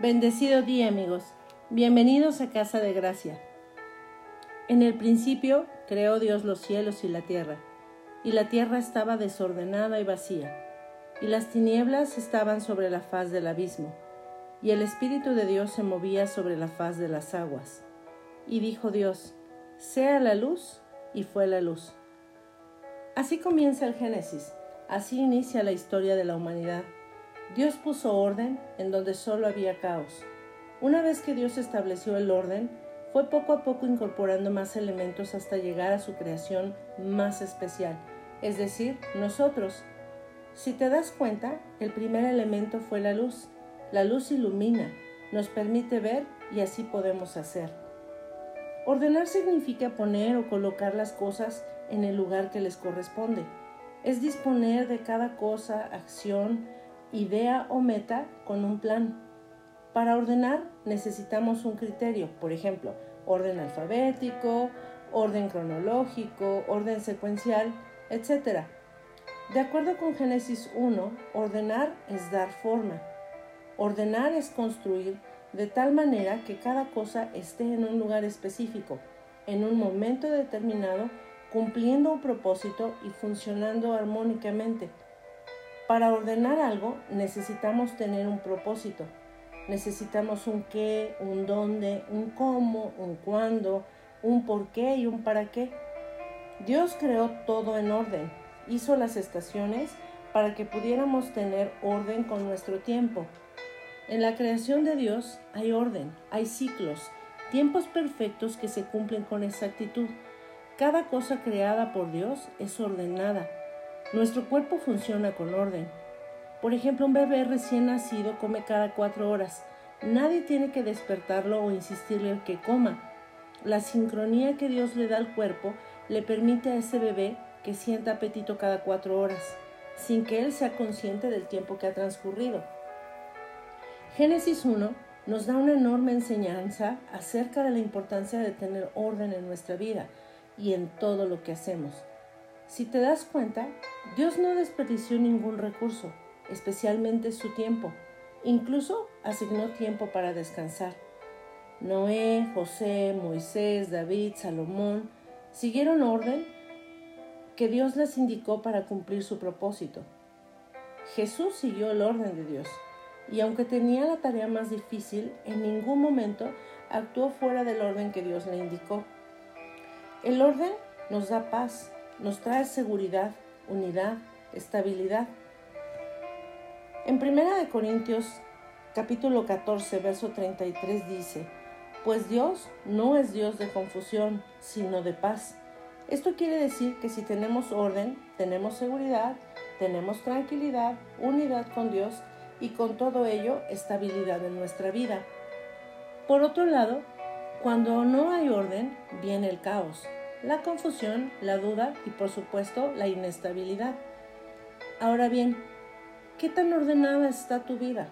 Bendecido día amigos, bienvenidos a Casa de Gracia. En el principio creó Dios los cielos y la tierra, y la tierra estaba desordenada y vacía, y las tinieblas estaban sobre la faz del abismo, y el Espíritu de Dios se movía sobre la faz de las aguas. Y dijo Dios, sea la luz, y fue la luz. Así comienza el Génesis, así inicia la historia de la humanidad. Dios puso orden en donde solo había caos. Una vez que Dios estableció el orden, fue poco a poco incorporando más elementos hasta llegar a su creación más especial, es decir, nosotros. Si te das cuenta, el primer elemento fue la luz. La luz ilumina, nos permite ver y así podemos hacer. Ordenar significa poner o colocar las cosas en el lugar que les corresponde. Es disponer de cada cosa, acción, idea o meta con un plan. Para ordenar necesitamos un criterio, por ejemplo, orden alfabético, orden cronológico, orden secuencial, etc. De acuerdo con Génesis 1, ordenar es dar forma. Ordenar es construir de tal manera que cada cosa esté en un lugar específico, en un momento determinado, cumpliendo un propósito y funcionando armónicamente. Para ordenar algo necesitamos tener un propósito. Necesitamos un qué, un dónde, un cómo, un cuándo, un por qué y un para qué. Dios creó todo en orden. Hizo las estaciones para que pudiéramos tener orden con nuestro tiempo. En la creación de Dios hay orden, hay ciclos, tiempos perfectos que se cumplen con exactitud. Cada cosa creada por Dios es ordenada nuestro cuerpo funciona con orden. Por ejemplo, un bebé recién nacido come cada cuatro horas. Nadie tiene que despertarlo o insistirle que coma. La sincronía que Dios le da al cuerpo le permite a ese bebé que sienta apetito cada cuatro horas, sin que él sea consciente del tiempo que ha transcurrido. Génesis 1 nos da una enorme enseñanza acerca de la importancia de tener orden en nuestra vida y en todo lo que hacemos. Si te das cuenta, Dios no desperdició ningún recurso, especialmente su tiempo. Incluso asignó tiempo para descansar. Noé, José, Moisés, David, Salomón siguieron orden que Dios les indicó para cumplir su propósito. Jesús siguió el orden de Dios y aunque tenía la tarea más difícil, en ningún momento actuó fuera del orden que Dios le indicó. El orden nos da paz, nos trae seguridad, unidad, estabilidad. En 1 Corintios capítulo 14, verso 33 dice, pues Dios no es Dios de confusión, sino de paz. Esto quiere decir que si tenemos orden, tenemos seguridad, tenemos tranquilidad, unidad con Dios y con todo ello estabilidad en nuestra vida. Por otro lado, cuando no hay orden, viene el caos, la confusión, la duda y por supuesto la inestabilidad. Ahora bien, ¿qué tan ordenada está tu vida?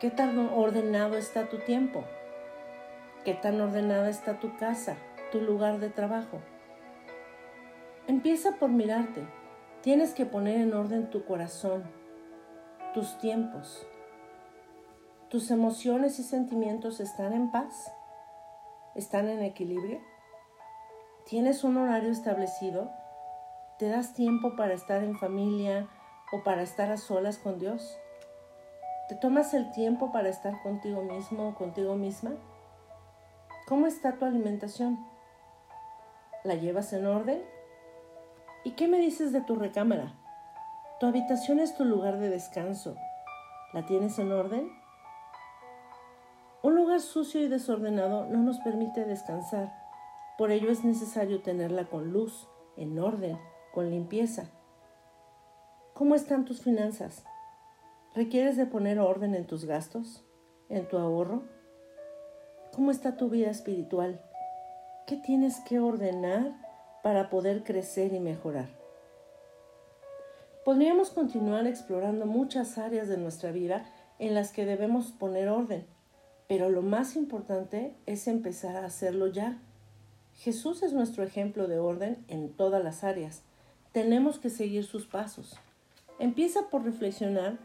¿Qué tan ordenado está tu tiempo? ¿Qué tan ordenada está tu casa, tu lugar de trabajo? Empieza por mirarte. Tienes que poner en orden tu corazón, tus tiempos. ¿Tus emociones y sentimientos están en paz? ¿Están en equilibrio? ¿Tienes un horario establecido? ¿Te das tiempo para estar en familia o para estar a solas con Dios? ¿Te tomas el tiempo para estar contigo mismo o contigo misma? ¿Cómo está tu alimentación? ¿La llevas en orden? ¿Y qué me dices de tu recámara? Tu habitación es tu lugar de descanso. ¿La tienes en orden? Un lugar sucio y desordenado no nos permite descansar por ello es necesario tenerla con luz, en orden, con limpieza. ¿Cómo están tus finanzas? ¿Requieres de poner orden en tus gastos? ¿En tu ahorro? ¿Cómo está tu vida espiritual? ¿Qué tienes que ordenar para poder crecer y mejorar? Podríamos continuar explorando muchas áreas de nuestra vida en las que debemos poner orden, pero lo más importante es empezar a hacerlo ya Jesús es nuestro ejemplo de orden en todas las áreas. Tenemos que seguir sus pasos. Empieza por reflexionar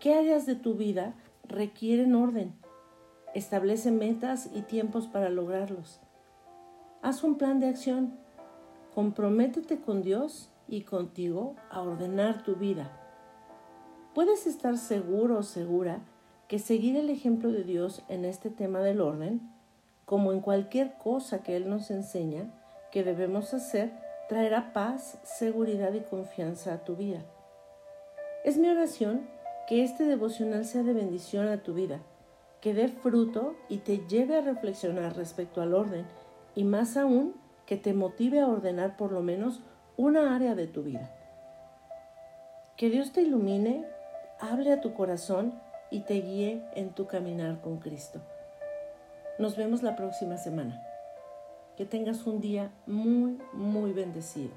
qué áreas de tu vida requieren orden. Establece metas y tiempos para lograrlos. Haz un plan de acción. Comprométete con Dios y contigo a ordenar tu vida. Puedes estar seguro o segura que seguir el ejemplo de Dios en este tema del orden, como en cualquier cosa que Él nos enseña que debemos hacer, traerá paz, seguridad y confianza a tu vida. Es mi oración que este devocional sea de bendición a tu vida, que dé fruto y te lleve a reflexionar respecto al orden y más aún que te motive a ordenar por lo menos una área de tu vida. Que Dios te ilumine, hable a tu corazón y te guíe en tu caminar con Cristo. Nos vemos la próxima semana. Que tengas un día muy, muy bendecido.